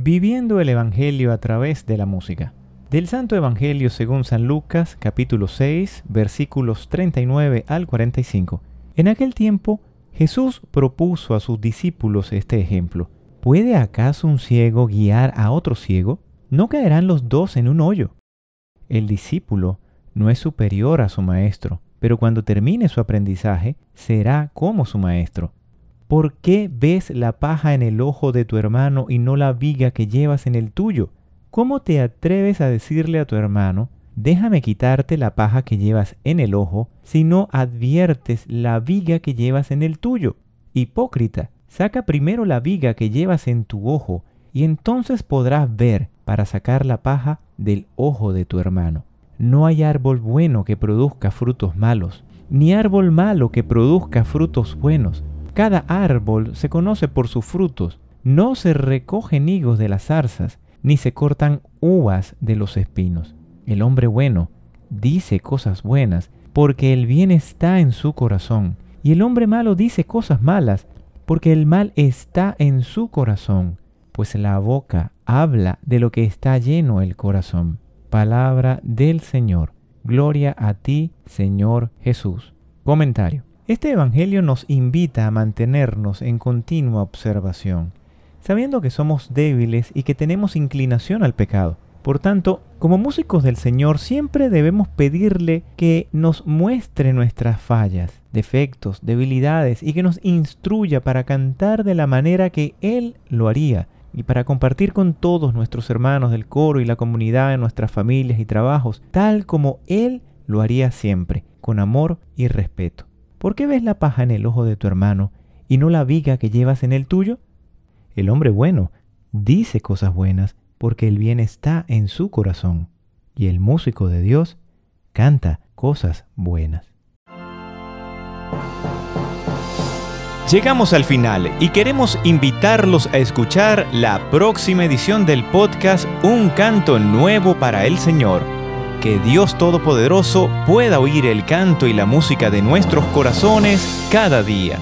Viviendo el Evangelio a través de la música. Del Santo Evangelio según San Lucas, capítulo 6, versículos 39 al 45. En aquel tiempo, Jesús propuso a sus discípulos este ejemplo. ¿Puede acaso un ciego guiar a otro ciego? ¿No caerán los dos en un hoyo? El discípulo no es superior a su maestro, pero cuando termine su aprendizaje, será como su maestro. ¿Por qué ves la paja en el ojo de tu hermano y no la viga que llevas en el tuyo? ¿Cómo te atreves a decirle a tu hermano, déjame quitarte la paja que llevas en el ojo, si no adviertes la viga que llevas en el tuyo? Hipócrita, saca primero la viga que llevas en tu ojo, y entonces podrás ver para sacar la paja del ojo de tu hermano. No hay árbol bueno que produzca frutos malos, ni árbol malo que produzca frutos buenos. Cada árbol se conoce por sus frutos. No se recogen higos de las zarzas, ni se cortan uvas de los espinos. El hombre bueno dice cosas buenas, porque el bien está en su corazón. Y el hombre malo dice cosas malas, porque el mal está en su corazón. Pues la boca habla de lo que está lleno el corazón. Palabra del Señor. Gloria a ti, Señor Jesús. Comentario. Este Evangelio nos invita a mantenernos en continua observación sabiendo que somos débiles y que tenemos inclinación al pecado. Por tanto, como músicos del Señor siempre debemos pedirle que nos muestre nuestras fallas, defectos, debilidades y que nos instruya para cantar de la manera que Él lo haría y para compartir con todos nuestros hermanos del coro y la comunidad en nuestras familias y trabajos, tal como Él lo haría siempre, con amor y respeto. ¿Por qué ves la paja en el ojo de tu hermano y no la viga que llevas en el tuyo? El hombre bueno dice cosas buenas porque el bien está en su corazón. Y el músico de Dios canta cosas buenas. Llegamos al final y queremos invitarlos a escuchar la próxima edición del podcast Un canto nuevo para el Señor. Que Dios Todopoderoso pueda oír el canto y la música de nuestros corazones cada día.